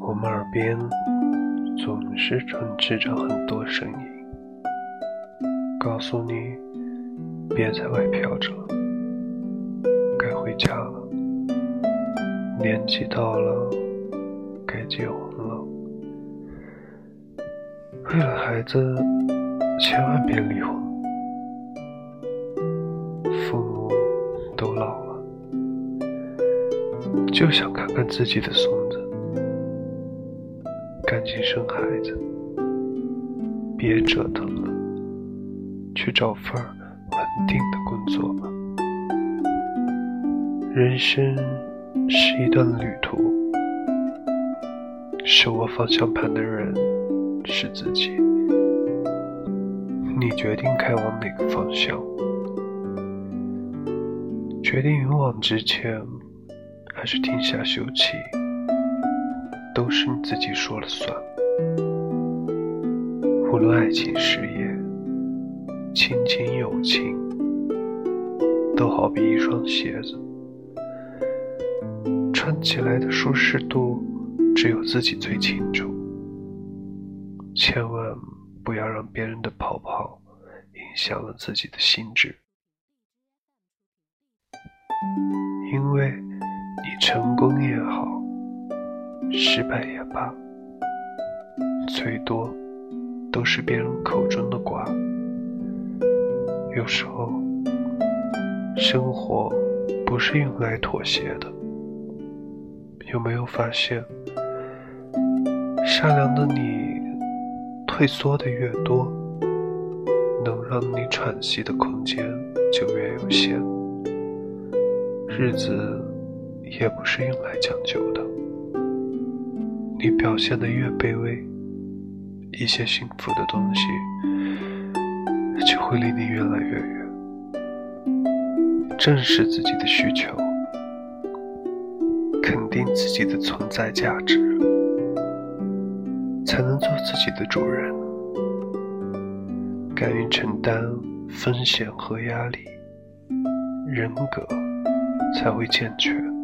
我们耳边总是充斥着很多声音，告诉你别在外飘着，该回家了，年纪到了，该结婚了。为了孩子，千万别离婚。就想看看自己的孙子。赶紧生孩子，别折腾了，去找份稳定的工作吧。人生是一段旅途，手握方向盘的人是自己。你决定开往哪个方向？决定勇往直前，还是停下休憩？都是你自己说了算。无论爱情、事业、亲情、友情，都好比一双鞋子，穿起来的舒适度只有自己最清楚。千万不要让别人的泡泡影响了自己的心智，成功也好。失败也罢，最多都是别人口中的瓜。有时候，生活不是用来妥协的。有没有发现，善良的你，退缩的越多，能让你喘息的空间就越有限。日子也不是用来讲究的。你表现的越卑微，一些幸福的东西就会离你越来越远。正视自己的需求，肯定自己的存在价值，才能做自己的主人。敢于承担风险和压力，人格才会健全。